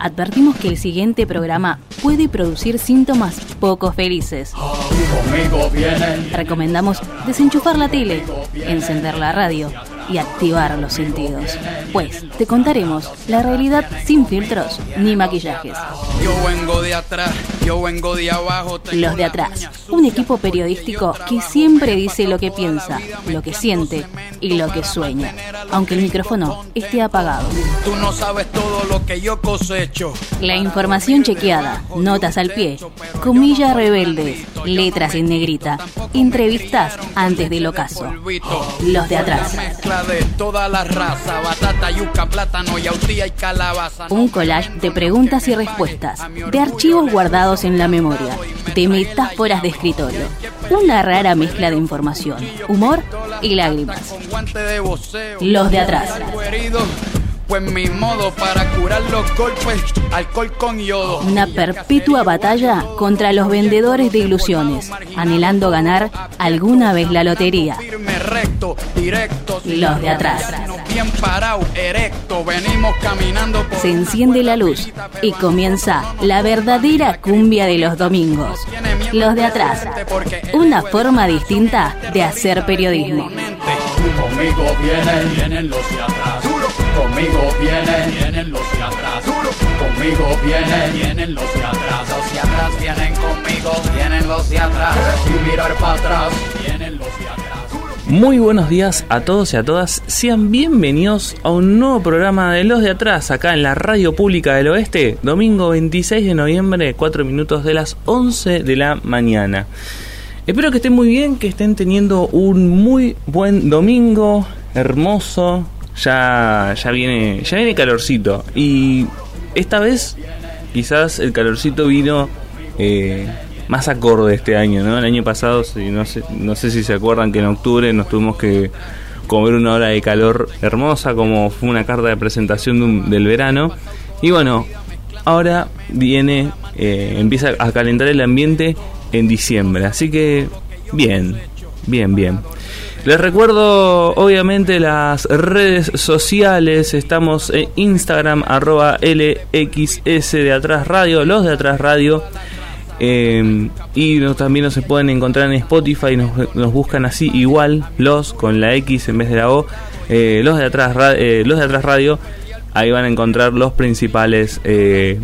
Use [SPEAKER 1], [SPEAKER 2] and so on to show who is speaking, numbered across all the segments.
[SPEAKER 1] advertimos que el siguiente programa puede producir síntomas poco felices. Recomendamos desenchufar la tele, encender la radio y activar los sentidos. Pues te contaremos la realidad sin filtros ni maquillajes.
[SPEAKER 2] Yo vengo de atrás, yo vengo de abajo.
[SPEAKER 1] Los de atrás, un equipo periodístico que siempre dice lo que piensa, lo que siente y lo que sueña, aunque el micrófono esté apagado.
[SPEAKER 2] Tú no sabes todo lo que yo cosecho.
[SPEAKER 1] La información chequeada, notas al pie, comillas rebeldes, letras en negrita, entrevistas antes del ocaso. Los de atrás. Un collage de preguntas y respuestas, de archivos guardados en la memoria, de metáforas de escritorio. Una rara mezcla de información, humor y lágrimas. Los de atrás.
[SPEAKER 2] Pues mi modo para curar los golpes, alcohol con yodo.
[SPEAKER 1] Una perpetua batalla contra los vendedores de ilusiones, anhelando ganar alguna vez la lotería. Los de atrás. Se enciende la luz y comienza la verdadera cumbia de los domingos. Los de atrás. Una forma distinta de hacer periodismo.
[SPEAKER 2] Conmigo vienen, vienen los de atrás. Los atrás. Vienen, conmigo, vienen los atrás.
[SPEAKER 3] Muy buenos días a todos y a todas. Sean bienvenidos a un nuevo programa de Los de Atrás, acá en la Radio Pública del Oeste, domingo 26 de noviembre, 4 minutos de las 11 de la mañana. Espero que estén muy bien, que estén teniendo un muy buen domingo, hermoso. Ya, ya viene, ya viene calorcito. Y esta vez, quizás el calorcito vino eh, más acorde este año, ¿no? El año pasado, si, no, sé, no sé si se acuerdan que en octubre nos tuvimos que comer una hora de calor hermosa, como fue una carta de presentación de un- del verano. Y bueno, ahora viene, eh, empieza a calentar el ambiente en diciembre. Así que, bien, bien, bien. Les recuerdo, obviamente, las redes sociales. Estamos en Instagram, arroba LXS de Atrás Radio, los de Atrás Radio. Eh, y nos- también nos pueden encontrar en Spotify, nos, buscan así igual, los con la X en vez de la O, eh, los de atrás, eh, los de atrás radio, ahí van a encontrar los principales eh,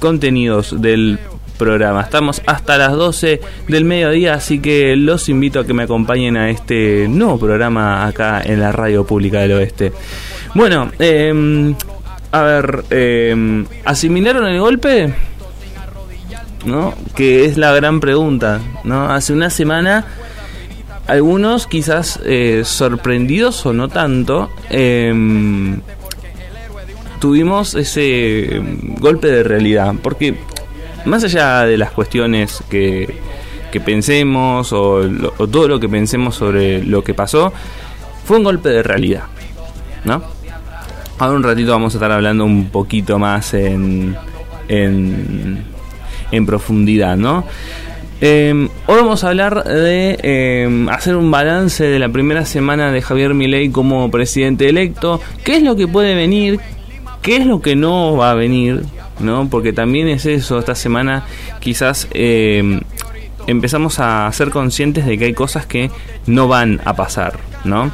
[SPEAKER 3] contenidos del programa. Estamos hasta las 12 del mediodía, así que los invito a que me acompañen a este nuevo programa acá en la Radio Pública del Oeste. Bueno, eh, a ver, eh, ¿asimilaron el golpe? ¿no? Que es la gran pregunta, ¿no? Hace una semana algunos quizás eh, sorprendidos o no tanto em, tuvimos ese em, golpe de realidad porque más allá de las cuestiones que, que pensemos o, todo lo que pensemos sobre lo que pasó fue un golpe de realidad ¿no? Ahora un ratito vamos a estar hablando un poquito más en, en, profundidad, ¿no? Eh, hoy vamos a hablar de eh, hacer un balance de la primera semana de Javier Milei como presidente electo. ¿Qué es lo que puede venir? ¿Qué es lo que no va a venir? ¿No? Porque también es eso, esta semana quizás eh, empezamos a ser conscientes de que hay cosas que no van a pasar, ¿no?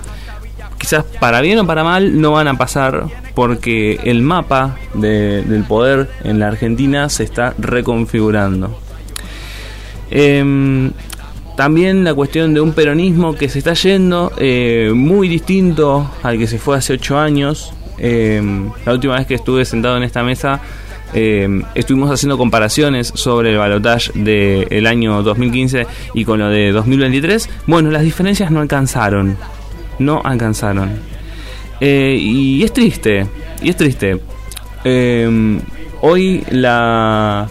[SPEAKER 3] quizás para bien o para mal no van a pasar porque el mapa de- del poder en la Argentina se está reconfigurando. Em, también la cuestión de un peronismo que se está yendo eh, muy distinto al que se fue hace ocho años. Em, la última vez que estuve sentado en esta mesa em, estuvimos haciendo comparaciones sobre el balotaje del año 2015 y con lo de 2023. Bueno, las diferencias no alcanzaron. No alcanzaron. Eh, y es triste. Y es triste. Em, hoy la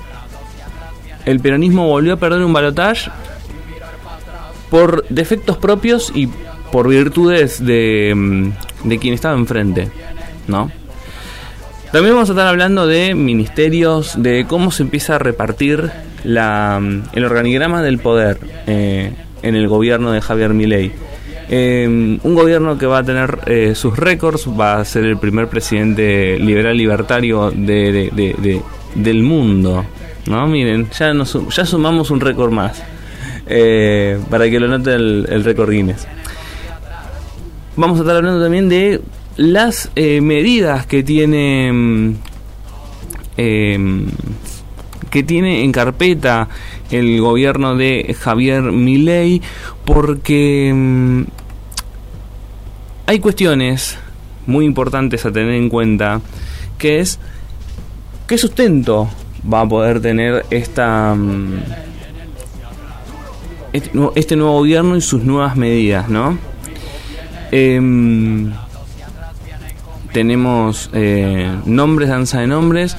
[SPEAKER 3] el peronismo volvió a perder un balotaje por defectos propios y por virtudes de, mm, de quien estaba enfrente, ¿no? También vamos a estar hablando de ministerios, de cómo se empieza a repartir la, el organigrama del poder eh, en el gobierno de Javier Milei. Eh, un gobierno que va a tener eh, sus récords, va a ser el primer presidente liberal libertario de, del mundo. ¿no? Miren, ya, nos, ya sumamos un récord más. Para que lo note el, el récord Guinness. Vamos a estar hablando también de las medidas que tiene mm, que tiene en carpeta el gobierno de Javier Milei porque mm, hay cuestiones muy importantes a tener en cuenta que es qué sustento va a poder tener esta mm, este, este, nuevo gobierno y sus nuevas medidas, ¿no? Em, tenemos eh, nombres, danza de nombres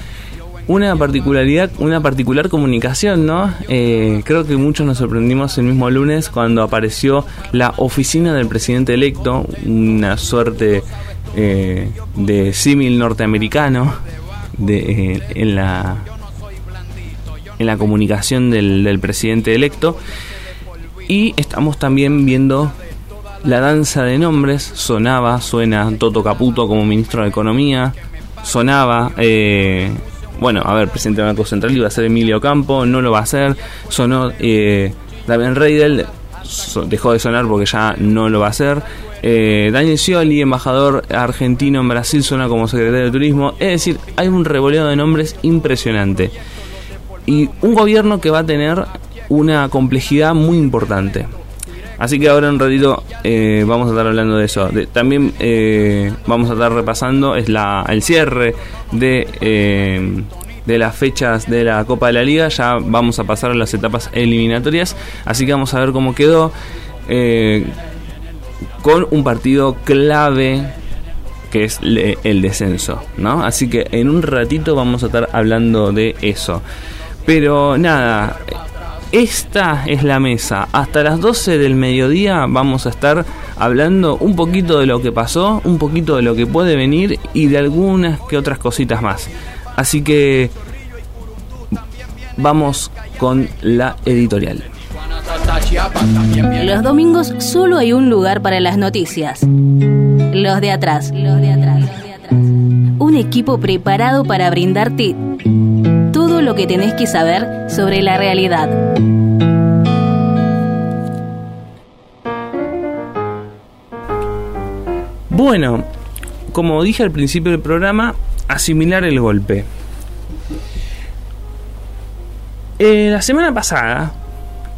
[SPEAKER 3] una particularidad, una particular comunicación, ¿no? Eh, creo que muchos nos sorprendimos el mismo lunes cuando apareció la oficina del presidente electo, una suerte eh, de símil norteamericano de, eh, en la en la comunicación del, del presidente electo y estamos también viendo la danza de nombres sonaba suena Toto Caputo como ministro de economía sonaba eh, bueno, a ver, presidente del Banco Central iba a ser Emilio Campo, no lo va a hacer, sonó eh, Damian Reidel, dejó de sonar porque ya no lo va a hacer. Eh, Daniel Scioli, embajador argentino en Brasil, suena como secretario de Turismo. Es decir, hay un revoleo de nombres impresionante. Y un gobierno que va a tener una complejidad muy importante. Así que ahora un ratito eh, vamos a estar hablando de eso. también eh, vamos a estar repasando es la, el cierre de, eh, de las fechas de la Copa de la Liga. Ya vamos a pasar a las etapas eliminatorias. Así que vamos a ver cómo quedó con un partido clave que es el descenso, ¿no? Así que en un ratito vamos a estar hablando de eso. Pero nada, esta es la mesa. Hasta las 12 del mediodía vamos a estar hablando un poquito de lo que pasó, un poquito de lo que puede venir y de algunas que otras cositas más. Así que vamos con la editorial.
[SPEAKER 1] Los domingos solo hay un lugar para las noticias. Los de atrás. Los de atrás. Un equipo preparado para brindarte todo lo que tenés que saber sobre la realidad.
[SPEAKER 3] Bueno, como dije al principio del programa, asimilar el golpe. Eh, la semana pasada,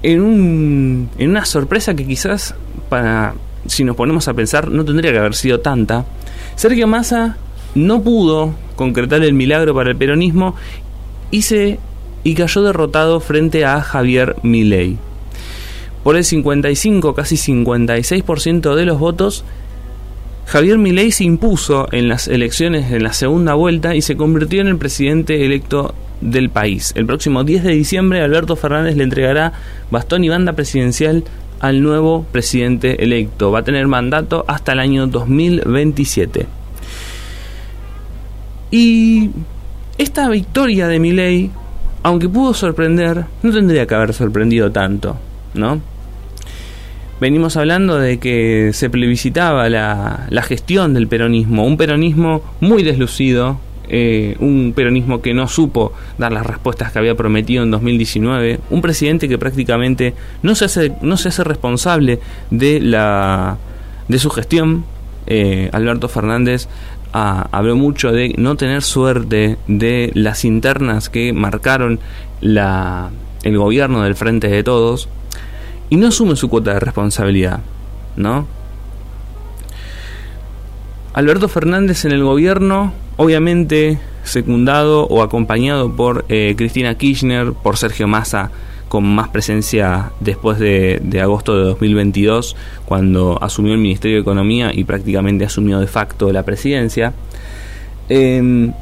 [SPEAKER 3] en, un, en una sorpresa que quizás para si nos ponemos a pensar no tendría que haber sido tanta, Sergio Massa no pudo concretar el milagro para el peronismo y, y cayó derrotado frente a Javier Milei. Por el 55, casi 56% de los votos, Javier Milei se impuso en las elecciones en la segunda vuelta y se convirtió en el presidente electo del país. El próximo 10 de diciembre Alberto Fernández le entregará bastón y banda presidencial al nuevo presidente electo. Va a tener mandato hasta el año 2027. Y esta victoria de Milei, aunque pudo sorprender, no tendría que haber sorprendido tanto, ¿no? Venimos hablando de que se plebiscitaba la, gestión del peronismo, un peronismo muy deslucido, eh, un peronismo que no supo dar las respuestas que había prometido en 2019, un presidente que prácticamente no se hace, no se hace responsable de, la, de su gestión. Eh, Alberto Fernández habló mucho de no tener suerte de las internas que marcaron el gobierno del frente de todos y no asume su cuota de responsabilidad, ¿no? Alberto Fernández en el gobierno, obviamente secundado o acompañado por eh, Cristina Kirchner, por Sergio Massa, con más presencia después de, agosto de 2022, cuando asumió el Ministerio de Economía y prácticamente asumió de facto la presidencia, em,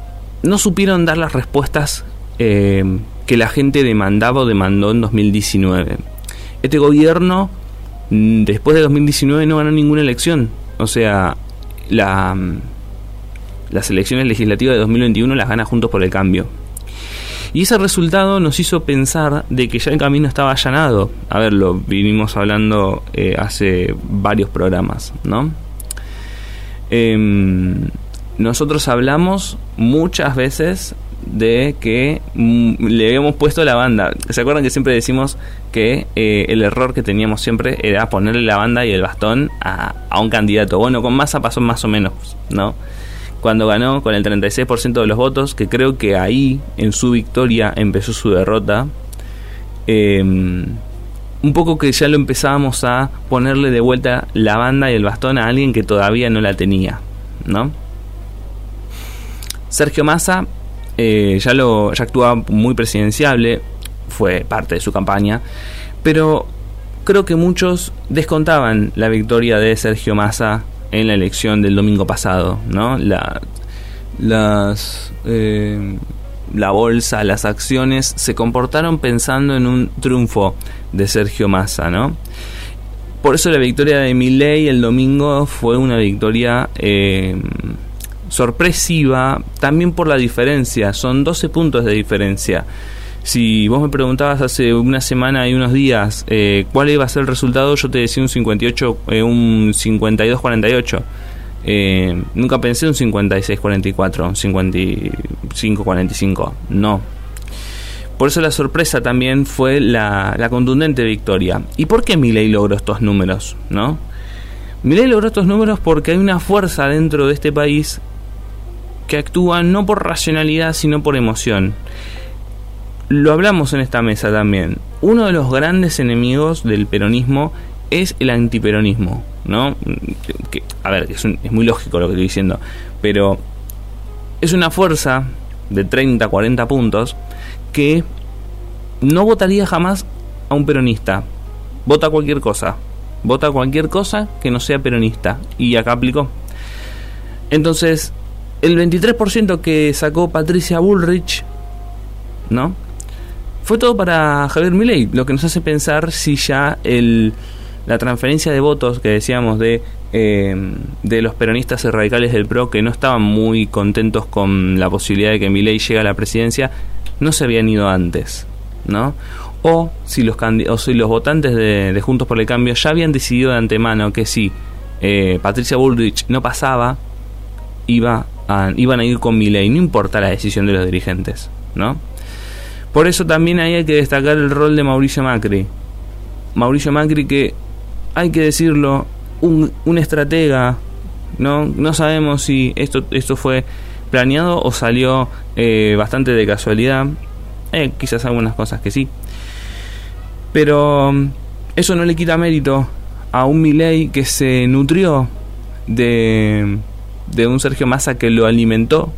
[SPEAKER 3] no supieron dar las respuestas em, que la gente demandaba o demandó en 2019. Este gobierno, mm, después de 2019, no ganó ninguna elección. O sea, la, las elecciones legislativas de 2021 las gana Juntos por el Cambio. Y ese resultado nos hizo pensar de que ya el camino estaba allanado. A ver, lo vinimos hablando eh, hace varios programas, ¿no? Em, nosotros hablamos muchas veces de que mm, le habíamos puesto la banda. ¿Se acuerdan que siempre decimos que eh, el error que teníamos siempre era ponerle la banda y el bastón a, a un candidato? Bueno, con Massa pasó más o menos, ¿no? Cuando ganó con el 36% de los votos, que creo que ahí, en su victoria, empezó su derrota. Em, un poco que ya lo empezábamos a ponerle de vuelta la banda y el bastón a alguien que todavía no la tenía, ¿no? Sergio Massa eh, ya, lo, ya actuaba muy presidenciable, fue parte de su campaña, pero creo que muchos descontaban la victoria de Sergio Massa en la elección del domingo pasado, ¿no? La, eh, la bolsa, las acciones se comportaron pensando en un triunfo de Sergio Massa, ¿no? Por eso la victoria de Milley el domingo fue una victoria eh, sorpresiva, también por la diferencia, son 12 puntos de diferencia. Si vos me preguntabas hace una semana y unos días eh, cuál iba a ser el resultado, yo te decía un 58, eh, un 52-48. Eh, nunca pensé un 56-44, un 55-45. No. Por eso la sorpresa también fue la, la contundente victoria. ¿Y por qué Milei logró estos números? ¿No? Milei logró estos números porque hay una fuerza dentro de este país que actúa no por racionalidad, sino por emoción. Lo hablamos en esta mesa también. Uno de los grandes enemigos del peronismo es el antiperonismo, ¿no? A ver, es, es muy lógico lo que estoy diciendo, pero es una fuerza de 30, 40 puntos que no votaría jamás a un peronista. Vota cualquier cosa. Vota cualquier cosa que no sea peronista. Y acá aplicó. Entonces, el 23% que sacó Patricia Bullrich, ¿no? Fue todo para Javier Milei, lo que nos hace pensar si ya el, la transferencia de votos que decíamos de, eh, de los peronistas radicales del PRO que no estaban muy contentos con la posibilidad de que Milei llegue a la presidencia, no se habían ido antes, ¿no? O si los, o si los votantes de, Juntos por el Cambio ya habían decidido de antemano que si eh, Patricia Bullrich no pasaba, iba iban a ir con Milei, no importa la decisión de los dirigentes, ¿no? Por eso también hay que destacar el rol de Mauricio Macri. Mauricio Macri que, hay que decirlo, un, un estratega, ¿no? No sabemos si esto, esto fue planeado o salió eh, bastante de casualidad. Eh, quizás algunas cosas que sí. Pero mm, eso no le quita mérito a un Milei que se nutrió de de un Sergio Massa que lo alimentó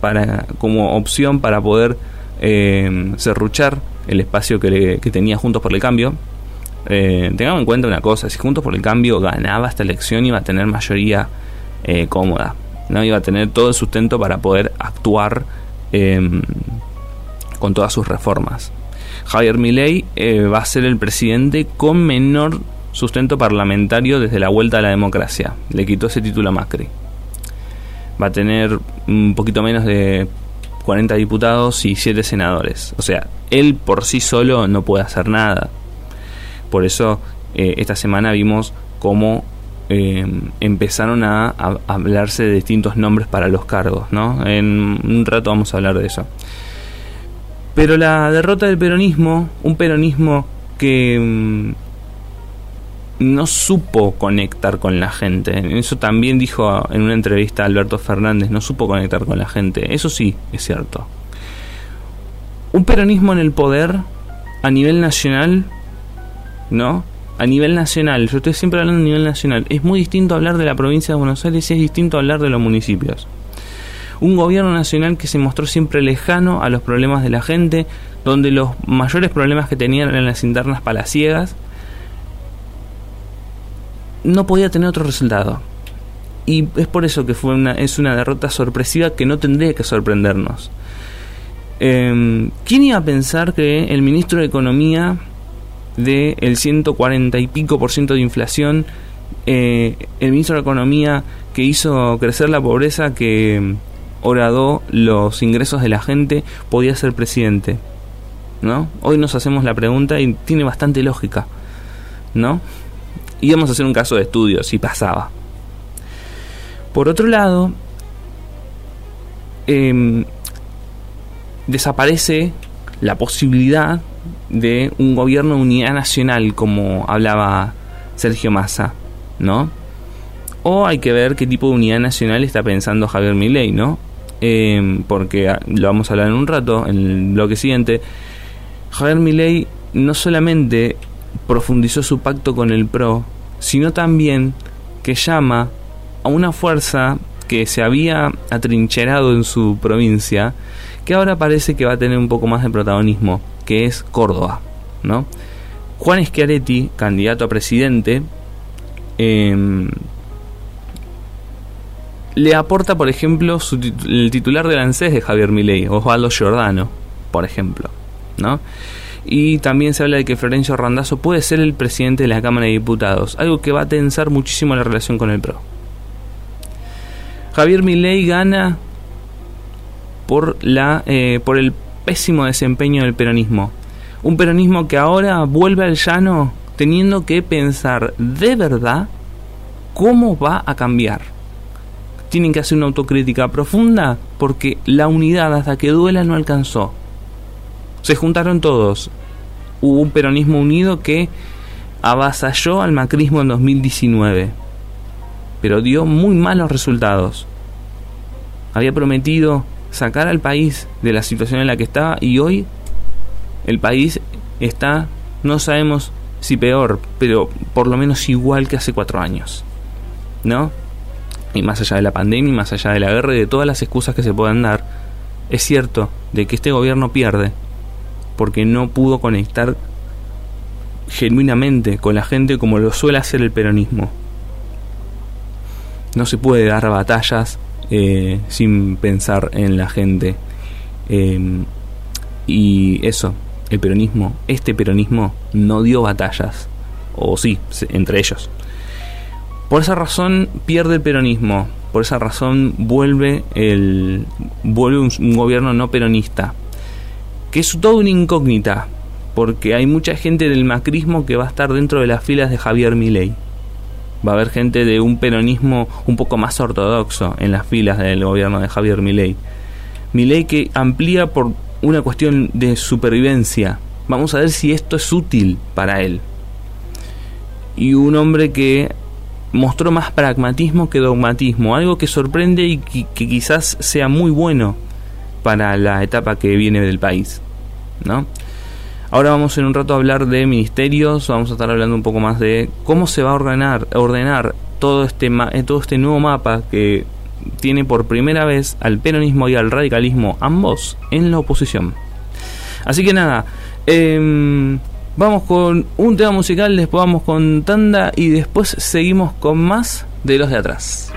[SPEAKER 3] para como opción para poder eh, serruchar el espacio que, tenía Juntos por el Cambio. Eh, tengamos en cuenta una cosa, si Juntos por el Cambio ganaba esta elección iba a tener mayoría eh, cómoda, no iba a tener todo el sustento para poder actuar em, con todas sus reformas. Javier Milei va a ser el presidente con menor sustento parlamentario desde la vuelta a la democracia. Le quitó ese título a Macri va a tener un poquito menos de 40 diputados y 7 senadores. O sea, él por sí solo no puede hacer nada. Por eso eh, esta semana vimos cómo eh, empezaron a, hablarse de distintos nombres para los cargos, ¿no? En un rato vamos a hablar de eso. Pero la derrota del peronismo, un peronismo que mm, no supo conectar con la gente. Eso también dijo en una entrevista Alberto Fernández, no supo conectar con la gente. Eso sí, es cierto. Un peronismo en el poder a nivel nacional, ¿no? A nivel nacional, yo estoy siempre hablando a nivel nacional, es muy distinto hablar de la provincia de Buenos Aires y es distinto hablar de los municipios. Un gobierno nacional que se mostró siempre lejano a los problemas de la gente, donde los mayores problemas que tenían eran las internas palaciegas, no podía tener otro resultado. Y es por eso que fue una, es una derrota sorpresiva que no tendría que sorprendernos. Em, ¿Quién iba a pensar que el ministro de Economía de el 140 y pico por ciento de inflación, eh, el ministro de Economía que hizo crecer la pobreza, que horadó los ingresos de la gente, podía ser presidente. ¿No? Hoy nos hacemos la pregunta y tiene bastante lógica. ¿No? Y vamos a hacer un caso de estudio, si pasaba. Por otro lado, em, desaparece la posibilidad de un gobierno de unidad nacional, como hablaba Sergio Massa, ¿no? O hay que ver qué tipo de unidad nacional está pensando Javier Milei, ¿no? Em, porque ah, lo vamos a hablar en un rato, en el bloque siguiente. Javier Milei no solamente profundizó su pacto con el PRO, sino también que llama a una fuerza que se había atrincherado en su provincia, que ahora parece que va a tener un poco más de protagonismo, que es Córdoba, ¿no? Juan Schiaretti, candidato a presidente, em, le aporta, por ejemplo, el titular del ANSES de Javier Milei, Osvaldo Giordano, por ejemplo, ¿no? Y también se habla de que Florencio Randazzo puede ser el presidente de la Cámara de Diputados, algo que va a tensar muchísimo la relación con el PRO. Javier Milei gana por, la, eh, por el pésimo desempeño del peronismo. Un peronismo que ahora vuelve al llano teniendo que pensar de verdad cómo va a cambiar. Tienen que hacer una autocrítica profunda porque la unidad hasta que duela no alcanzó. Se juntaron todos. Hubo un peronismo unido que avasalló al macrismo en 2019, pero dio muy malos resultados. Había prometido sacar al país de la situación en la que estaba y hoy el país está, no sabemos si peor, pero por lo menos igual que hace cuatro años. ¿No? Y más allá de la pandemia, más allá de la guerra y de todas las excusas que se puedan dar, es cierto de que este gobierno pierde porque no pudo conectar genuinamente con la gente como lo suele hacer el peronismo. No se puede dar batallas eh, sin pensar en la gente. Em, y eso, el peronismo, este peronismo no dio batallas, o sí, entre ellos. Por esa razón pierde el peronismo, por esa razón vuelve el vuelve un gobierno no peronista que es todo una incógnita, porque hay mucha gente del macrismo que va a estar dentro de las filas de Javier Milei. Va a haber gente de un peronismo un poco más ortodoxo en las filas del gobierno de Javier Milei. Milei que amplía por una cuestión de supervivencia. Vamos a ver si esto es útil para él. Y un hombre que mostró más pragmatismo que dogmatismo, algo que sorprende y que, que quizás sea muy bueno para la etapa que viene del país. ¿No? Ahora vamos en un rato a hablar de ministerios, vamos a estar hablando un poco más de cómo se va a ordenar, ordenar todo este, eh, todo este nuevo mapa que tiene por primera vez al peronismo y al radicalismo, ambos en la oposición. Así que nada, em, vamos con un tema musical, después vamos con tanda y después seguimos con más de los de atrás.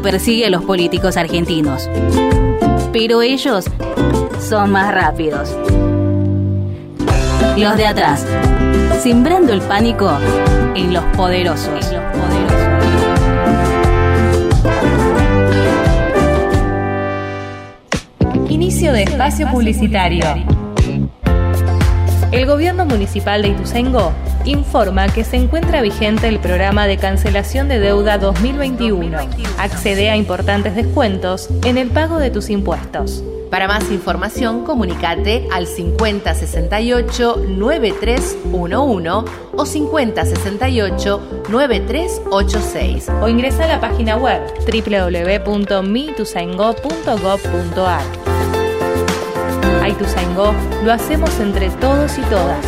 [SPEAKER 1] Persigue a los políticos argentinos. Pero ellos son más rápidos. Los de atrás, sembrando el pánico en los poderosos.
[SPEAKER 4] Inicio de espacio publicitario. El gobierno municipal de Ituzaingó informa que se encuentra vigente el programa de cancelación de deuda 2021. Accede a importantes descuentos en el pago de tus impuestos.
[SPEAKER 5] Para más información, comunicate al 5068-9311 o 5068-9386
[SPEAKER 4] o ingresa a la página web www.mituzaingó.gov.ar. Ituzaingó lo hacemos entre todos y todas.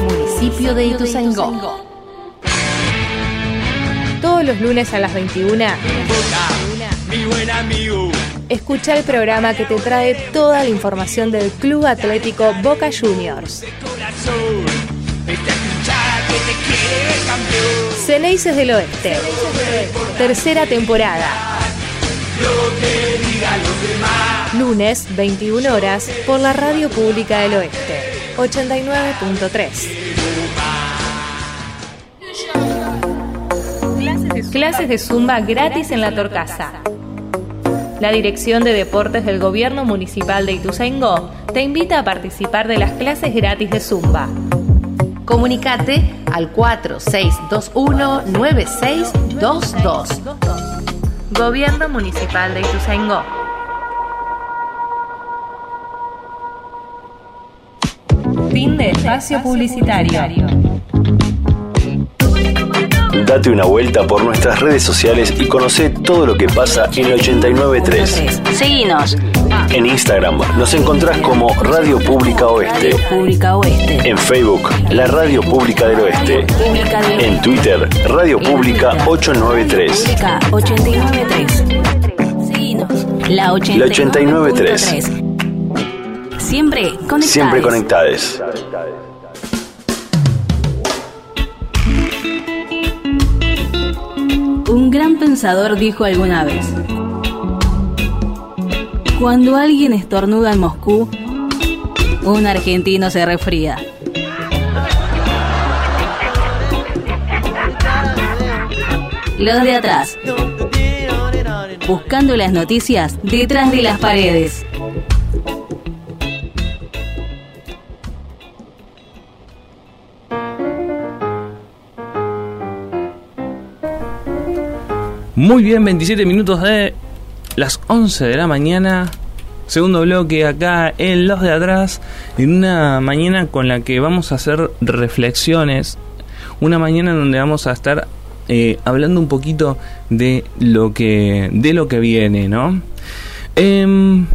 [SPEAKER 5] Municipio de Ituzaingó.
[SPEAKER 4] Todos los lunes a las 21.
[SPEAKER 2] Mi buen amigo.
[SPEAKER 4] Escucha el programa que te trae toda la información del Club Atlético Boca Juniors. Ceneices del Oeste. Tercera temporada. Lunes, 21 horas, por la Radio Pública del Oeste. 89.3. Clases de Zumba gratis en la Torcasa. La Dirección de Deportes del Gobierno Municipal de Ituzaingó te invita a participar de las clases gratis de Zumba.
[SPEAKER 5] Comunicate al 4621-9622.
[SPEAKER 4] Gobierno Municipal de Ituzaingó. Fin de espacio publicitario.
[SPEAKER 6] Date una vuelta por nuestras redes sociales y conoce todo lo que pasa en 893.
[SPEAKER 1] Seguinos.
[SPEAKER 6] En Instagram nos encontrás como Radio Pública Oeste.
[SPEAKER 1] Pública Oeste.
[SPEAKER 6] En Facebook, la Radio Pública del Oeste.
[SPEAKER 1] Pública del
[SPEAKER 6] En Twitter, Radio Pública 893.
[SPEAKER 1] Pública 893. Seguinos. La 893. Siempre conectados.
[SPEAKER 6] Siempre conectades.
[SPEAKER 1] Un gran pensador dijo alguna vez, cuando alguien estornuda en Moscú, un argentino se refría. Los de atrás, buscando las noticias detrás de las paredes.
[SPEAKER 3] Muy bien, 27 minutos de las 11 de la mañana. Segundo bloque acá en Los de Atrás. En una mañana con la que vamos a hacer reflexiones. Una mañana donde vamos a estar eh, hablando un poquito de lo que, de lo que viene, ¿no? Em,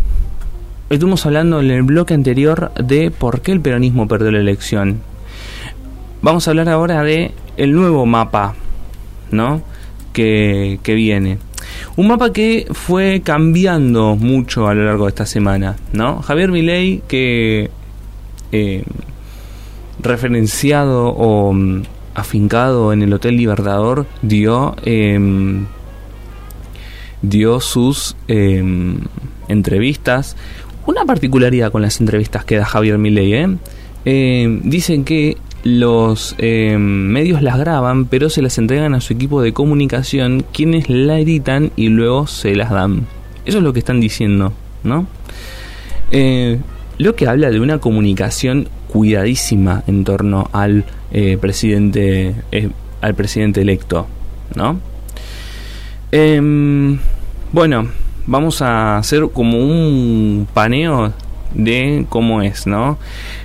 [SPEAKER 3] estuvimos hablando en el bloque anterior de por qué el peronismo perdió la elección. Vamos a hablar ahora de el nuevo mapa, ¿no? Que, viene. Un mapa que fue cambiando mucho a lo largo de esta semana, ¿no? Javier Milei, que eh, referenciado o mm, afincado en el Hotel Libertador, dio em, dio sus em, entrevistas. Una particularidad con las entrevistas que da Javier Milei, ¿eh? Em, dicen que los em, medios las graban, pero se las entregan a su equipo de comunicación, quienes la editan y luego se las dan. Eso es lo que están diciendo, ¿no? Eh, lo que habla de una comunicación cuidadísima en torno al eh, presidente eh, al presidente electo, ¿no? Em, bueno, vamos a hacer como un paneo de cómo es, ¿no?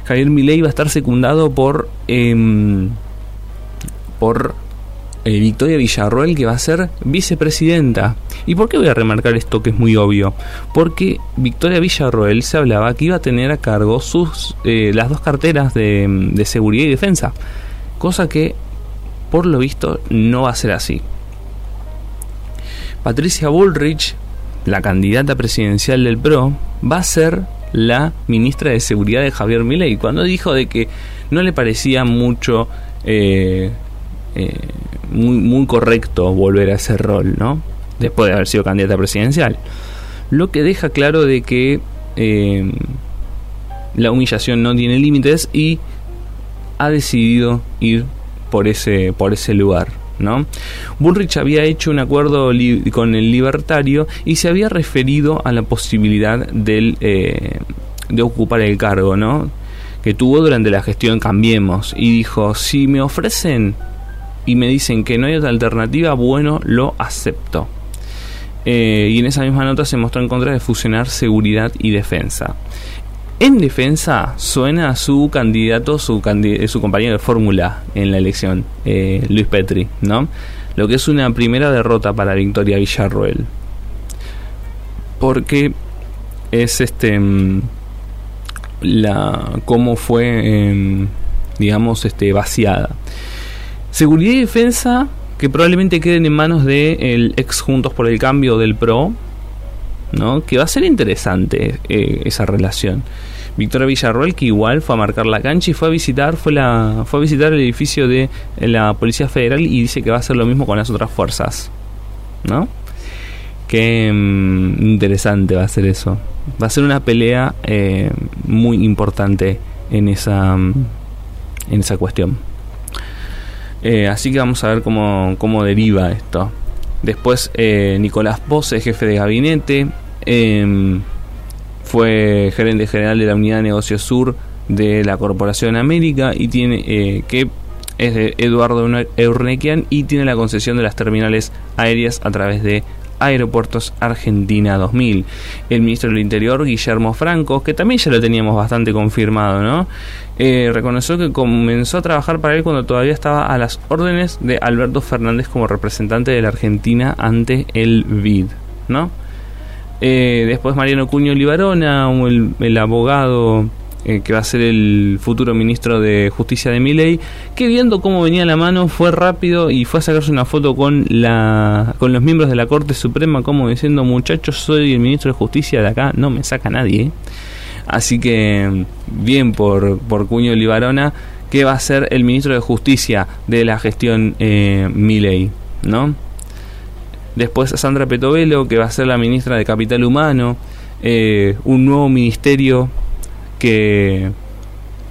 [SPEAKER 3] Javier Milei va a estar secundado por em, por eh, Victoria Villarroel, que va a ser vicepresidenta. ¿Y por qué voy a remarcar esto que es muy obvio? Porque Victoria Villarroel se hablaba que iba a tener a cargo sus eh, las dos carteras de, de seguridad y defensa, cosa que por lo visto no va a ser así. Patricia Bullrich, la candidata presidencial del PRO, va a ser la ministra de Seguridad de Javier Milei. Cuando dijo de que no le parecía mucho, eh, eh, muy, muy correcto volver a ese rol, ¿no? después de haber sido candidata presidencial. Lo que deja claro de que eh, la humillación no tiene límites y ha decidido ir por ese, por ese lugar. ¿No? Bullrich había hecho un acuerdo con el libertario y se había referido a la posibilidad del, eh, de ocupar el cargo, ¿no? que tuvo durante la gestión Cambiemos y dijo, si me ofrecen y me dicen que no hay otra alternativa, bueno, lo acepto. Eh, y en esa misma nota se mostró en contra de fusionar seguridad y defensa. En defensa suena su candidato, su, su compañero de fórmula en la elección, eh, Luis Petri, ¿no? Lo que es una primera derrota para Victoria Villarroel. Porque es este mm, la cómo fue em, digamos este vaciada. Seguridad y defensa que probablemente queden en manos de el ex Juntos por el Cambio del PRO, ¿no? Que va a ser interesante eh, esa relación. Victoria Villarroel, que igual fue a marcar la cancha y fue a visitar, fue, la, fue a visitar el edificio de la Policía Federal y dice que va a hacer lo mismo con las otras fuerzas. ¿No? Qué mm, interesante va a ser eso. Va a ser una pelea eh, muy importante en esa, mm, en esa cuestión. Eh, así que vamos a ver cómo, cómo deriva esto. Después eh, Nicolás Pose, jefe de gabinete. Em, fue gerente general de la unidad de negocio sur de la Corporación América y tiene eh, que es de Eduardo Eurnequian y tiene la concesión de las terminales aéreas a través de Aeropuertos Argentina 2000. El ministro del Interior, Guillermo Franco, que también ya lo teníamos bastante confirmado, ¿no? Eh, reconoció que comenzó a trabajar para él cuando todavía estaba a las órdenes de Alberto Fernández como representante de la Argentina ante el BID, ¿no? Eh, después Mariano Cuño Libarona, el, abogado eh, que va a ser el futuro ministro de Justicia de Miley, que viendo cómo venía la mano fue rápido y fue a sacarse una foto con la con los miembros de la Corte Suprema como diciendo muchachos soy el ministro de Justicia de acá, no me saca nadie. Así que bien por, por Cuño Libarona, que va a ser el ministro de Justicia de la gestión eh, Miley, ¿no? Después Sandra Petovelo, que va a ser la ministra de Capital Humano. Eh, un nuevo ministerio que,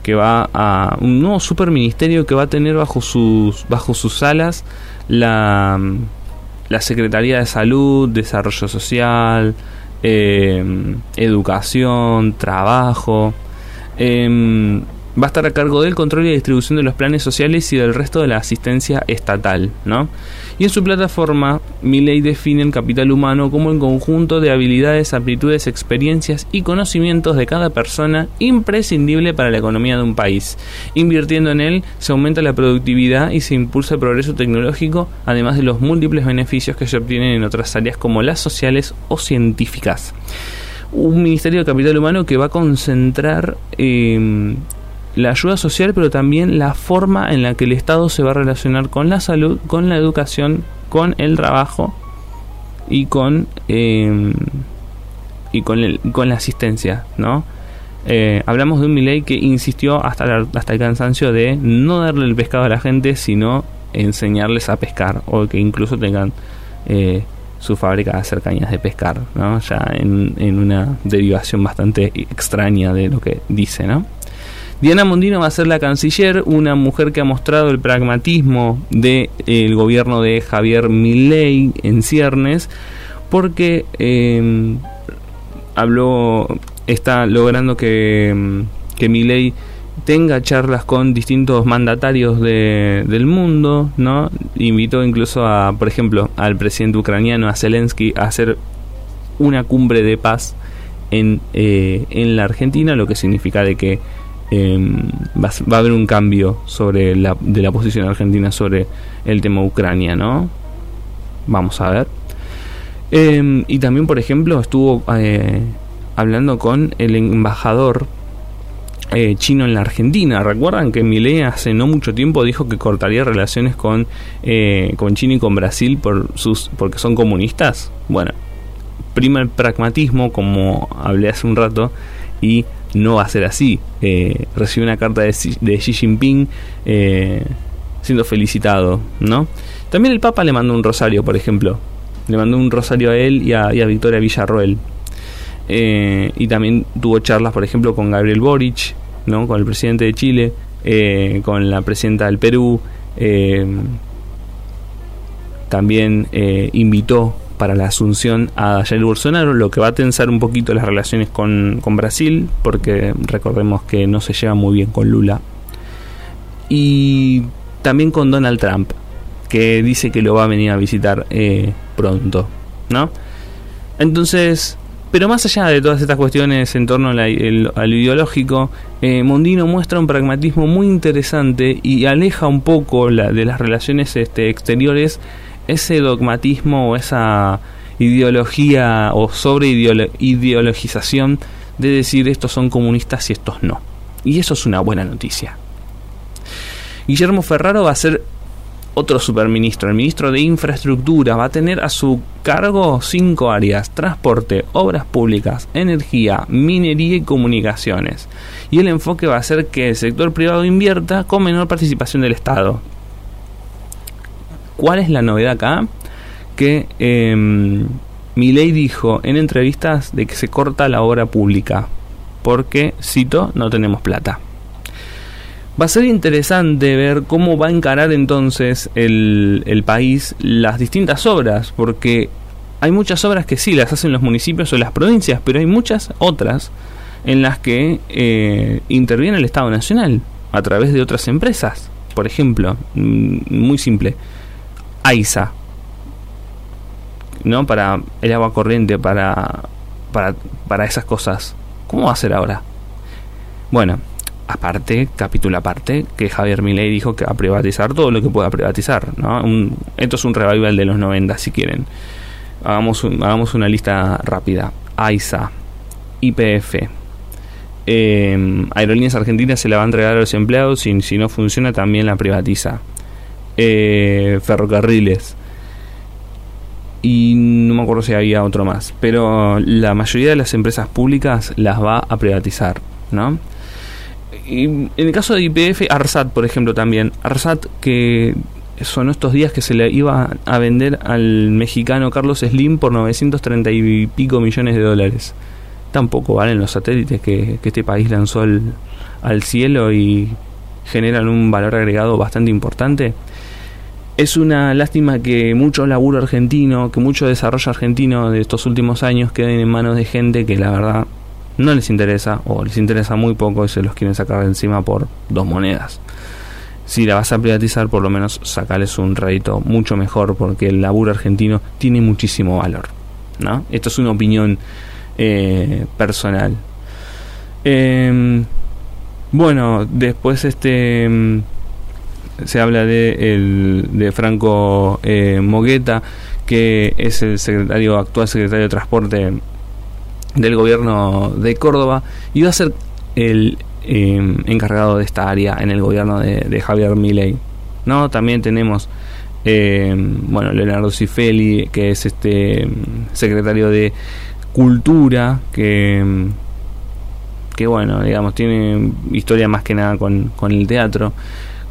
[SPEAKER 3] que va a. Un nuevo superministerio que va a tener bajo sus, bajo sus alas la, la Secretaría de Salud, Desarrollo Social, eh, Educación, Trabajo. Em, va a estar a cargo del control y distribución de los planes sociales y del resto de la asistencia estatal, ¿no? Y en su plataforma, Milley define el capital humano como el conjunto de habilidades, aptitudes, experiencias y conocimientos de cada persona imprescindible para la economía de un país. Invirtiendo en él, se aumenta la productividad y se impulsa el progreso tecnológico, además de los múltiples beneficios que se obtienen en otras áreas como las sociales o científicas un Ministerio de Capital Humano que va a concentrar eh, la ayuda social, pero también la forma en la que el Estado se va a relacionar con la salud, con la educación, con el trabajo y con em, y con, el, con la asistencia, ¿no? Eh, hablamos de un Milei que insistió hasta, hasta el cansancio de no darle el pescado a la gente, sino enseñarles a pescar o que incluso tengan eh, su fábrica de hacer cañas de pescar, ¿no? Ya en, en una derivación bastante extraña de lo que dice, ¿no? Diana Mondino va a ser la canciller, una mujer que ha mostrado el pragmatismo del gobierno de Javier Milei en ciernes, porque em, habló, está logrando que, em, que tenga charlas con distintos mandatarios de, del mundo, ¿no? Invitó incluso a, por ejemplo, al presidente ucraniano, a Zelensky, a hacer una cumbre de paz en, eh, en la Argentina, lo que significa de que Em, va, a haber un cambio sobre la, de la posición argentina sobre el tema Ucrania, ¿no? Vamos a ver. Em, y también, por ejemplo, estuvo eh, hablando con el embajador eh, chino en la Argentina. ¿Recuerdan que Milei hace no mucho tiempo dijo que cortaría relaciones con, eh, con China y con Brasil por sus, porque son comunistas? Bueno, prima el pragmatismo, como hablé hace un rato, y no va a ser así. Eh, recibe una carta de, Xi Jinping eh, siendo felicitado, ¿no? También el Papa le mandó un rosario, por ejemplo. Le mandó un rosario a él y a, Victoria Villarroel. Eh, y también tuvo charlas, por ejemplo, con Gabriel Boric, ¿no? con el presidente de Chile, eh, con la presidenta del Perú. También invitó para la asunción a Jair Bolsonaro, lo que va a tensar un poquito las relaciones con, con Brasil, porque recordemos que no se lleva muy bien con Lula. Y también con Donald Trump, que dice que lo va a venir a visitar pronto, ¿no? Entonces, pero más allá de todas estas cuestiones en torno al ideológico, eh, Mondino muestra un pragmatismo muy interesante y aleja un poco la, de las relaciones este, exteriores ese dogmatismo o esa ideología o sobre ideologización de decir estos son comunistas y estos no. Y eso es una buena noticia. Guillermo Ferraro va a ser otro superministro, el ministro de Infraestructura, va a tener a su cargo cinco áreas, transporte, obras públicas, energía, minería y comunicaciones. Y el enfoque va a ser que el sector privado invierta con menor participación del Estado. ¿Cuál es la novedad acá? Que eh, Milei dijo en entrevistas de que se corta la obra pública, porque, cito, no tenemos plata. Va a ser interesante ver cómo va a encarar entonces el, país las distintas obras, porque hay muchas obras que sí las hacen los municipios o las provincias, pero hay muchas otras en las que eh, interviene el Estado Nacional a través de otras empresas. Por ejemplo, mm, muy simple, AISA, ¿no? Para el agua corriente, para, para, para esas cosas. ¿Cómo va a ser ahora? Bueno, aparte, capítulo aparte, que Javier Milei dijo que va a privatizar todo lo que pueda privatizar. ¿no? esto es un revival de los 90, si quieren. Hagamos, hagamos una lista rápida. AISA, IPF, eh, Aerolíneas Argentinas se la va a entregar a los empleados y si no funciona también la privatiza. Eh, ferrocarriles. Y no me acuerdo si había otro más. Pero la mayoría de las empresas públicas las va a privatizar. ¿no? Y en el caso de IPF, Arsat, por ejemplo, también. Arsat, que son estos días que se le iba a vender al mexicano Carlos Slim por 930 y pico millones de dólares. Tampoco valen los satélites que, este país lanzó al, al cielo y generan un valor agregado bastante importante. Es una lástima que mucho laburo argentino, que mucho desarrollo argentino de estos últimos años queden en manos de gente que la verdad no les interesa o les interesa muy poco y se los quieren sacar de encima por dos monedas. Si la vas a privatizar, por lo menos sacales un rédito mucho mejor porque el laburo argentino tiene muchísimo valor. ¿no? Esto es una opinión eh, personal. Em, bueno, después este se habla de, el, de Franco eh, Mogueta, que es el secretario actual secretario de Transporte del gobierno de Córdoba y va a ser el em, encargado de esta área en el gobierno de, Javier Milei. ¿no? También tenemos em, bueno, Leonardo Cifeli, que es este em, secretario de Cultura, que, que bueno, digamos, tiene historia más que nada con, con el teatro.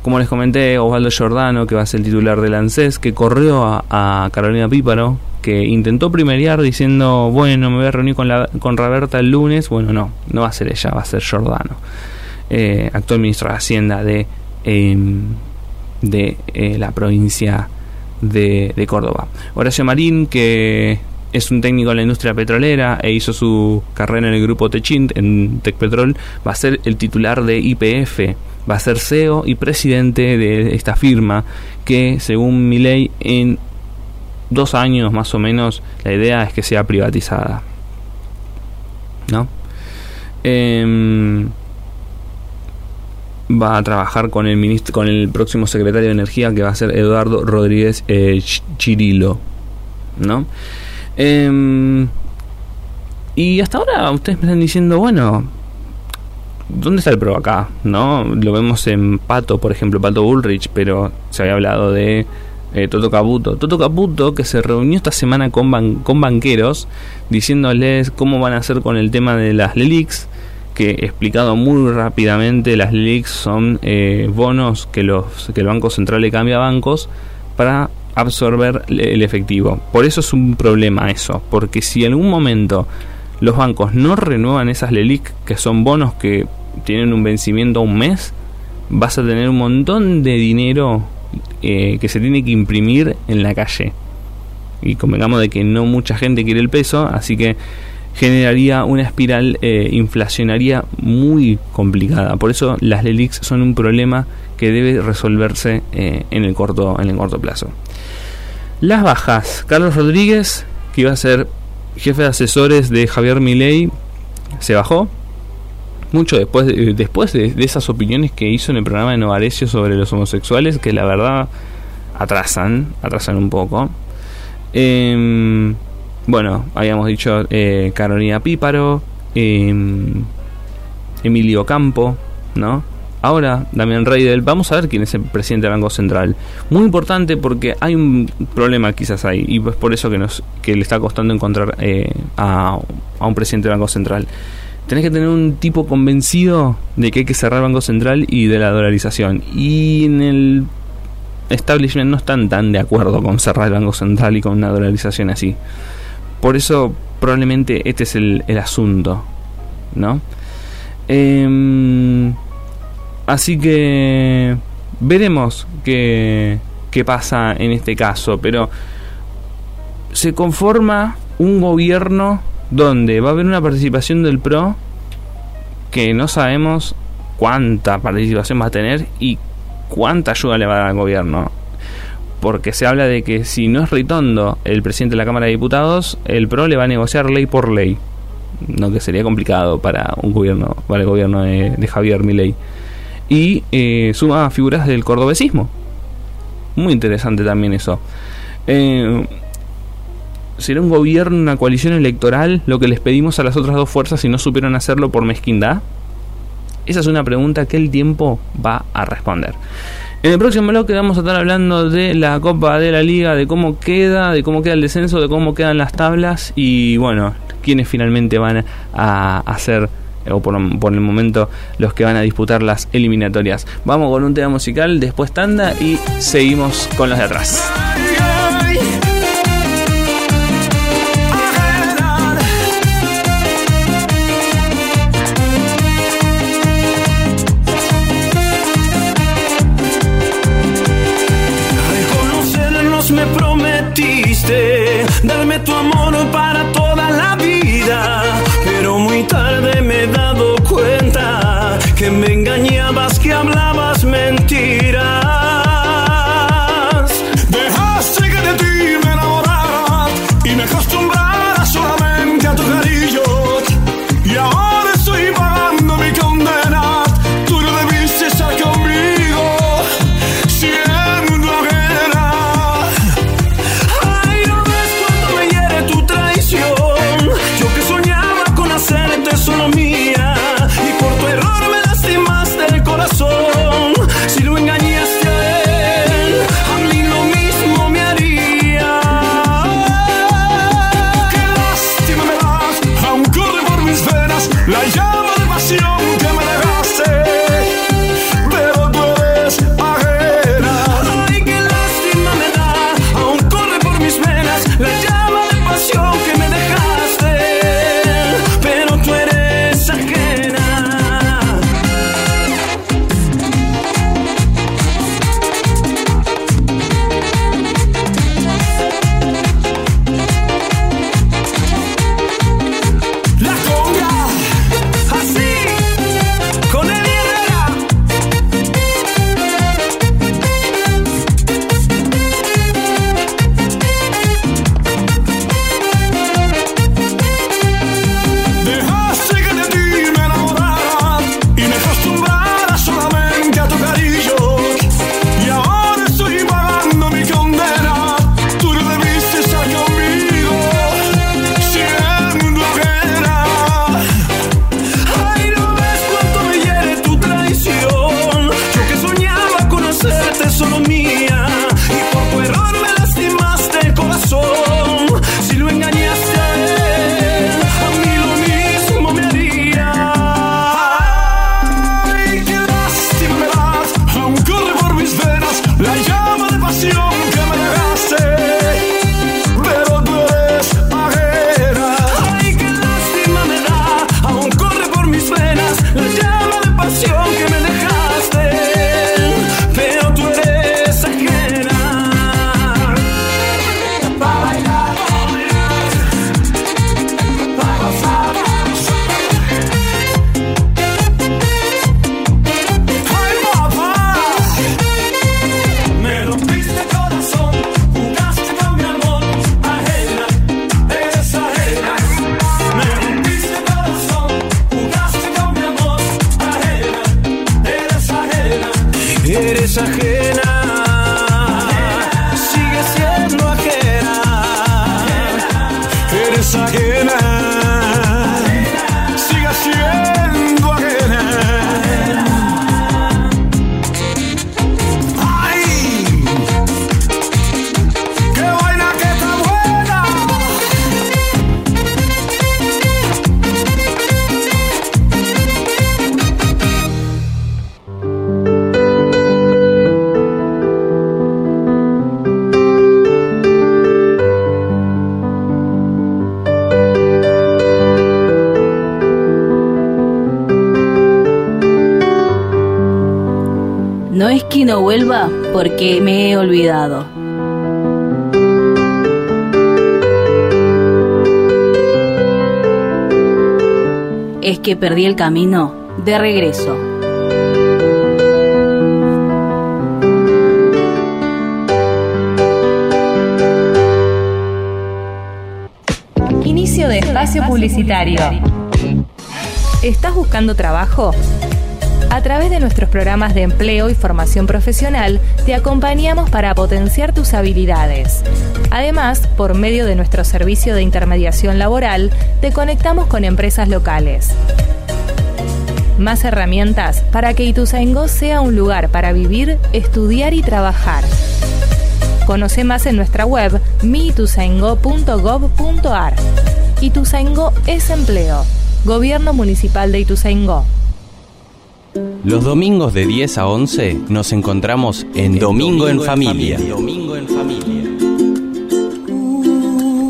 [SPEAKER 3] Como les comenté, Osvaldo Giordano, que va a ser el titular del ANSES, que corrió a, Carolina Píparo, que intentó primerear diciendo, bueno, me voy a reunir con, la, con Roberta el lunes. Bueno, no, no va a ser ella, va a ser Giordano, eh, actual ministro de Hacienda de, em, de eh, la provincia de, de, Córdoba. Horacio Marín, que es un técnico en la industria petrolera e hizo su carrera en el grupo Techint, en Tecpetrol, va a ser el titular de IPF, va a ser CEO y presidente de esta firma que, según mi ley, en dos años más o menos, la idea es que sea privatizada. ¿No? Em, va a trabajar con el ministro, con el próximo secretario de Energía que va a ser Eduardo Rodríguez eh, Chirilo. ¿No? Em, y hasta ahora ustedes me están diciendo, bueno, ¿dónde está el pro acá? ¿No? Lo vemos en Pato, por ejemplo, Pato Bullrich, pero se había hablado de eh, Toto Caputo. Toto Caputo que se reunió esta semana con, con banqueros diciéndoles cómo van a hacer con el tema de las LELIX, que explicado muy rápidamente, las LELIX son eh, bonos que, los, que el Banco Central le cambia a bancos para absorber el efectivo. Por eso es un problema eso, porque si en algún momento los bancos no renuevan esas LELIC, que son bonos que tienen un vencimiento a un mes, vas a tener un montón de dinero eh, que se tiene que imprimir en la calle. Y convengamos de que no mucha gente quiere el peso, así que generaría una espiral eh, inflacionaria muy complicada. Por eso las LELIX son un problema que debe resolverse eh, en, el corto, en el corto plazo. Las bajas. Carlos Rodríguez, que iba a ser jefe de asesores de Javier Milei, se bajó. Mucho después, de, después de, esas opiniones que hizo en el programa de Novarecio sobre los homosexuales, que la verdad atrasan, atrasan un poco. Em, bueno, habíamos dicho eh, Carolina Píparo, em, Emilio Campo, ¿no? Ahora, Damián Reidel, vamos a ver quién es el presidente del Banco Central. Muy importante porque hay un problema quizás ahí, y es por eso que, nos, que le está costando encontrar eh, a, a, un presidente del Banco Central. Tenés que tener un tipo convencido de que hay que cerrar el Banco Central y de la dolarización. Y en el establishment no están tan de acuerdo con cerrar el Banco Central y con una dolarización así. Por eso probablemente este es el, el asunto, ¿no? Eh, Así que veremos qué, qué pasa en este caso, pero se conforma un gobierno donde va a haber una participación del PRO que no sabemos cuánta participación va a tener y cuánta ayuda le va a dar al gobierno. Porque se habla de que si no es Ritondo el presidente de la Cámara de Diputados, el PRO le va a negociar ley por ley. No que sería complicado para un gobierno, para el gobierno de, de Javier Milei y eh, suma figuras del cordobesismo. Muy interesante también eso. Eh, ¿Será un gobierno, una coalición electoral lo que les pedimos a las otras dos fuerzas si no supieron hacerlo por mezquindad? Esa es una pregunta que el tiempo va a responder. En el próximo bloque vamos a estar hablando de la Copa de la Liga, de cómo queda, de cómo queda el descenso, de cómo quedan las tablas y bueno, quiénes finalmente van a hacer o por, el momento los que van a disputar las eliminatorias. Vamos con un tema musical, después tanda y seguimos con los de atrás.
[SPEAKER 7] las que
[SPEAKER 1] hablamos vuelva porque me he olvidado. Es que perdí el camino de regreso.
[SPEAKER 4] Inicio de espacio publicitario. ¿Estás buscando trabajo? A través de nuestros programas de empleo y formación profesional, te acompañamos para potenciar tus habilidades. Además, por medio de nuestro servicio de intermediación laboral, te conectamos con empresas locales. Más herramientas para que Ituzaingó sea un lugar para vivir, estudiar y trabajar. Conoce más en nuestra web miituzaingó.gov.ar. Ituzaingó es empleo. Gobierno Municipal de Ituzaingó.
[SPEAKER 8] Los domingos de 10 a 11 nos encontramos en Domingo, en, familia. Domingo en Familia.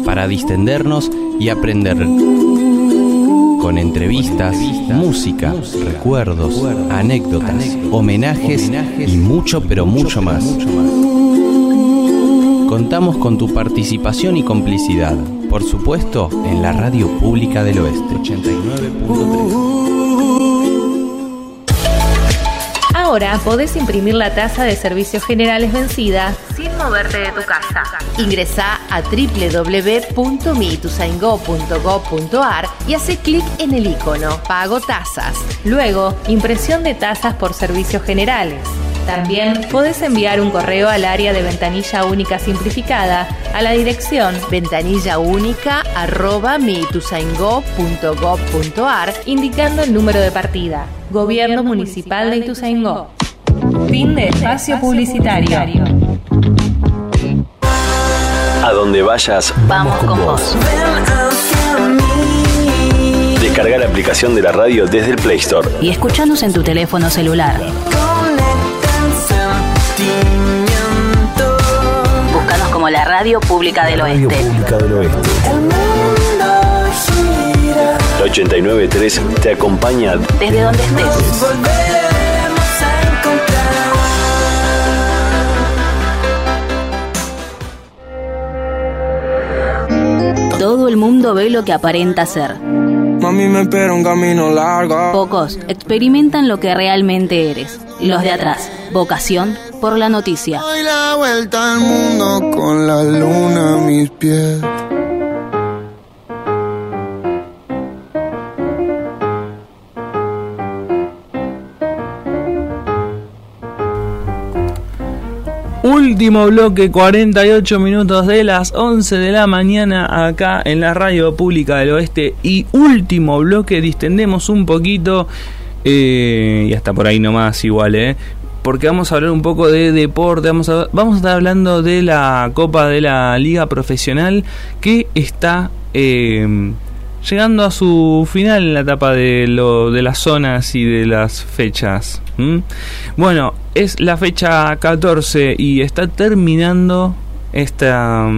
[SPEAKER 8] Para distendernos y aprender. Con entrevistas, música, recuerdos, anécdotas, homenajes y mucho pero mucho más. Contamos con tu participación y complicidad. Por supuesto, en la Radio Pública del Oeste 89.3.
[SPEAKER 4] Ahora podés imprimir la tasa de servicios generales vencida sin moverte de tu casa.
[SPEAKER 5] Ingresa a www.miituzaingó.gov.ar y hace clic en el icono Pago tasas.
[SPEAKER 4] Luego, impresión de tasas por servicios generales. También podés enviar un correo al área de ventanilla única simplificada a la dirección
[SPEAKER 5] ventanillaúnica.miituzaingó.gov.ar
[SPEAKER 4] indicando el número de partida. Gobierno Municipal de Ituzaingó. Fin de espacio publicitario.
[SPEAKER 6] A donde vayas,
[SPEAKER 1] Vamos con vos.
[SPEAKER 6] descarga la aplicación de la radio desde el Play Store.
[SPEAKER 1] Y escuchanos en tu teléfono celular. La Radio Pública del Oeste.
[SPEAKER 6] del Oeste. La 893 te acompaña
[SPEAKER 1] Desde donde estés. Todo el mundo ve lo que aparenta ser.
[SPEAKER 7] Mami me espera un camino largo.
[SPEAKER 1] Pocos experimentan lo que realmente eres. Los de atrás. Vocación por la noticia.
[SPEAKER 7] Doy la vuelta al mundo con la luna a mis pies.
[SPEAKER 3] Último bloque, 48 minutos de las 11 de la mañana acá en la radio pública del oeste. Y último bloque, distendemos un poquito. eh, y hasta por ahí nomás igual, ¿eh? Porque vamos a hablar un poco de deporte, vamos a, vamos a estar hablando de la Copa de la Liga Profesional que está eh, llegando a su final en la etapa de, lo, de las zonas y de las fechas. Bueno, es la fecha 14 y está terminando esta,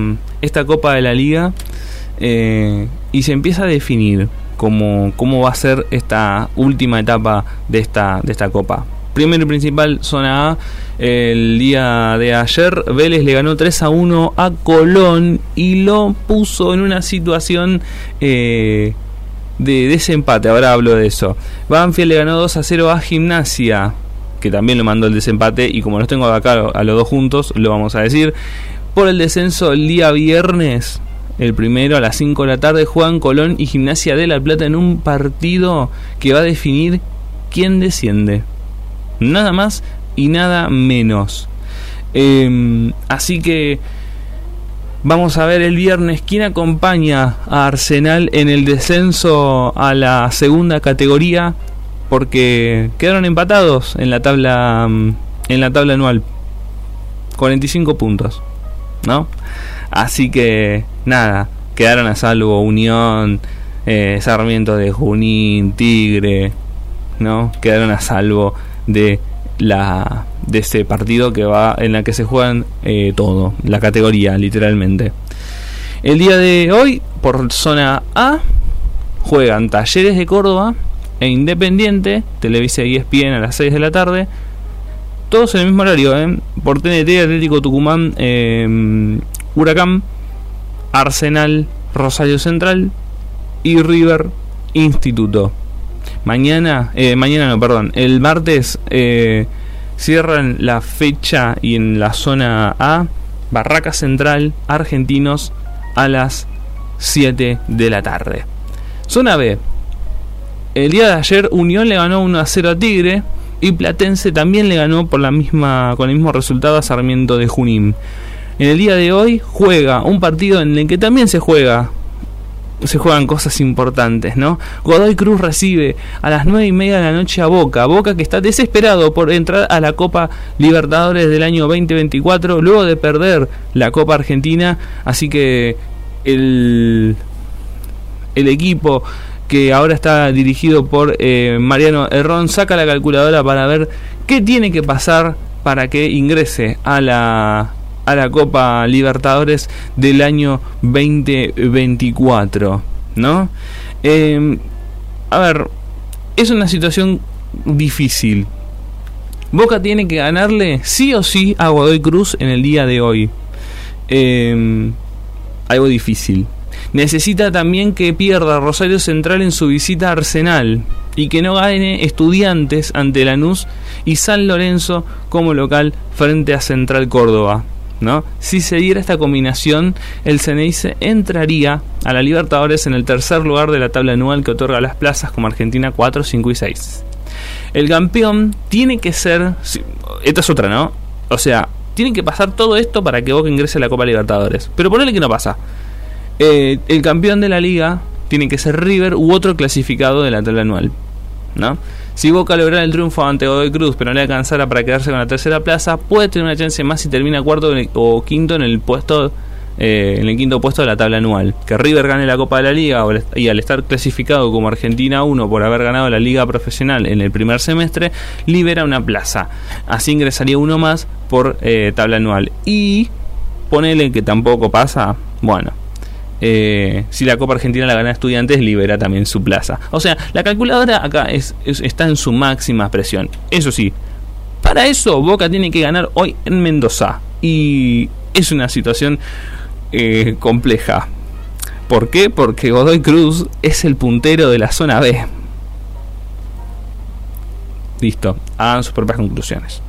[SPEAKER 3] esta Copa de la Liga eh, y se empieza a definir cómo, cómo va a ser esta última etapa de esta, de esta Copa. Primero y principal, zona A. El día de ayer, Vélez le ganó 3 a 1 a Colón y lo puso en una situación eh, de desempate. Ahora hablo de eso. Banfield le ganó 2 a 0 a Gimnasia, que también lo mandó el desempate. Y como los tengo acá a los dos juntos, lo vamos a decir. Por el descenso, el día viernes, el primero a las 5 de la tarde, juegan Colón y Gimnasia de La Plata en un partido que va a definir quién desciende. Nada más y nada menos. Eh, así que vamos a ver el viernes quién acompaña a Arsenal en el descenso a la segunda categoría porque quedaron empatados en la tabla mm, en la tabla anual 45 puntos ¿no? así que nada quedaron a salvo Unión eh, Sarmiento de Junín Tigre ¿no? quedaron a salvo de la de este partido que va en la que se juegan eh, todo la categoría literalmente el día de hoy por zona A juegan Talleres de Córdoba e Independiente Televisa y ESPN a las 6 de la tarde todos en el mismo horario, ¿eh? por TNT, Atlético Tucumán, eh, Huracán, Arsenal, Rosario Central y River Instituto. Mañana, eh, mañana no, perdón, el martes eh, cierran la fecha y en la zona A, Barraca Central, Argentinos a las 7 de la tarde. Zona B, el día de ayer Unión le ganó 1 a 0 a Tigre y Platense también le ganó por la misma, con el mismo resultado a Sarmiento de Junín. En el día de hoy juega un partido en el que también se juega se juegan cosas importantes, ¿no? Godoy Cruz recibe a las 9 y media de la noche a Boca. Boca que está desesperado por entrar a la Copa Libertadores del año 2024 luego de perder la Copa Argentina. Así que el, el equipo que ahora está dirigido por eh, Mariano Herrón saca la calculadora para ver qué tiene que pasar para que ingrese a la a la Copa Libertadores del año 2024, ¿no? Eh, a ver, es una situación difícil. Boca tiene que ganarle sí o sí a Godoy Cruz en el día de hoy. Eh, algo difícil. Necesita también que pierda Rosario Central en su visita a Arsenal y que no gane Estudiantes ante Lanús y San Lorenzo como local frente a Central Córdoba. ¿No? Si se diera esta combinación, el Ceneice entraría a la Libertadores en el tercer lugar de la tabla anual que otorga las plazas como Argentina 4, 5 y 6. El campeón tiene que ser... Esta es otra, ¿no? O sea, tiene que pasar todo esto para que Boca ingrese a la Copa Libertadores. Pero ponele que no pasa. Eh, el campeón de la liga tiene que ser River u otro clasificado de la tabla anual. ¿no? Si Boca logra el triunfo ante Godoy Cruz, pero no le alcanzara para quedarse con la tercera plaza, puede tener una chance más si termina cuarto o quinto en el puesto eh, en el quinto puesto de la tabla anual. Que River gane la Copa de la Liga y al estar clasificado como Argentina 1 por haber ganado la Liga Profesional en el primer semestre, libera una plaza. Así ingresaría uno más por eh, tabla anual. Y ponele que tampoco pasa, bueno, eh, si la Copa Argentina la gana Estudiantes, libera también su plaza. O sea, la calculadora acá es, está en su máxima presión. Eso sí, para eso Boca tiene que ganar hoy en Mendoza. Y es una situación eh, compleja. ¿Por qué? Porque Godoy Cruz es el puntero de la zona B. Listo, hagan sus propias conclusiones.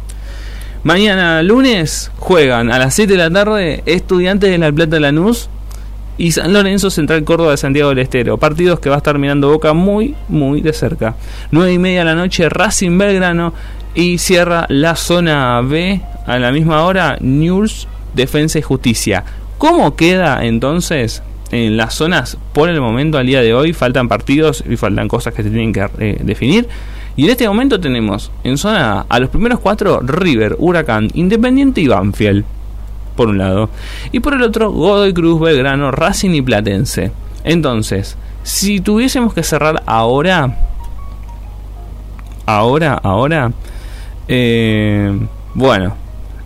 [SPEAKER 3] Mañana lunes juegan a las 7 de la tarde Estudiantes de La Plata Lanús y San Lorenzo Central Córdoba de Santiago del Estero. Partidos que va a estar mirando Boca muy, muy de cerca. 9 y media de la noche Racing Belgrano y cierra la zona B a la misma hora News Defensa y Justicia. ¿Cómo queda entonces en las zonas por el momento al día de hoy? Faltan partidos y faltan cosas que se tienen que eh, definir. Y en este momento tenemos en zona A, a los primeros cuatro River, Huracán, Independiente y Banfield por un lado, y por el otro Godoy Cruz, Belgrano, Racing y Platense. Entonces, si tuviésemos que cerrar ahora, ahora, ahora, eh, bueno,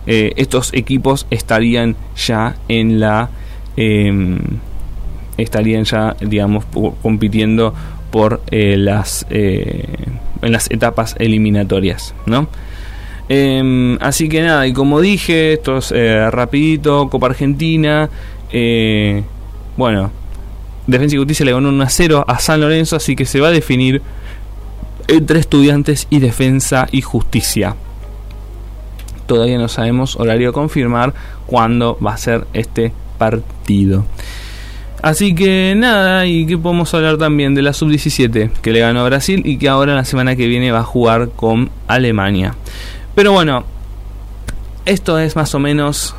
[SPEAKER 3] eh, estos equipos estarían ya en la, em, estarían ya, digamos, compitiendo por eh, las, en las etapas eliminatorias, ¿no? Em, así que nada, y como dije, esto es eh, rapidito, Copa Argentina. Eh, bueno, Defensa y Justicia le ganó 1 a 0 a San Lorenzo, así que se va a definir entre estudiantes y Defensa y Justicia. Todavía no sabemos horario confirmar cuándo va a ser este partido. Así que nada, y que podemos hablar también de la sub-17 que le ganó a Brasil y que ahora la semana que viene va a jugar con Alemania. Pero bueno, esto es más o menos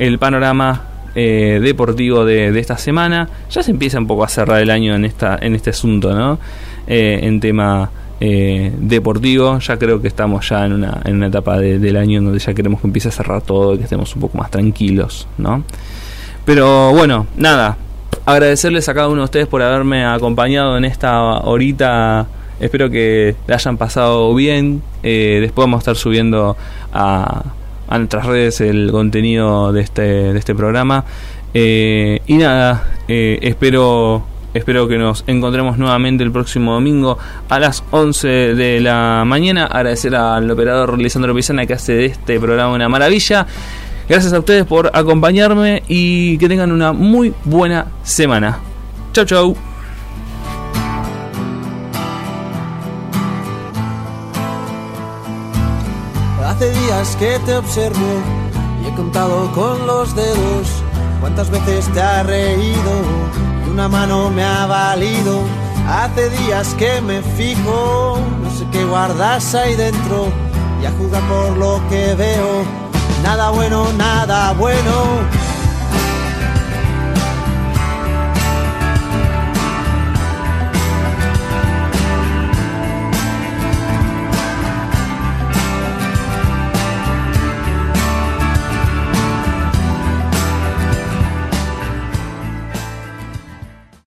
[SPEAKER 3] el panorama eh, deportivo de, esta semana. Ya se empieza un poco a cerrar el año en, esta, en este asunto, ¿no? Eh, en tema eh, deportivo. Ya creo que estamos ya en una, en una etapa del año donde ya queremos que empiece a cerrar todo y que estemos un poco más tranquilos, ¿no? Pero bueno, nada. Agradecerles a cada uno de ustedes por haberme acompañado en esta horita Espero que la hayan pasado bien. Eh, después vamos a estar subiendo a, nuestras redes el contenido de este, de este programa. Eh, y nada, eh, espero Espero que nos encontremos nuevamente el próximo domingo a las 11 de la mañana. Agradecer al operador Lisandro Pizana que hace de este programa una maravilla. Gracias a ustedes por acompañarme y que tengan una muy buena semana. Chau, chau.
[SPEAKER 9] Hace días que te observo y he contado con los dedos cuántas veces te ha reído y una mano me ha valido. Hace días que me fijo, no sé qué guardas ahí dentro y a jugar por lo que veo. Nada bueno, nada bueno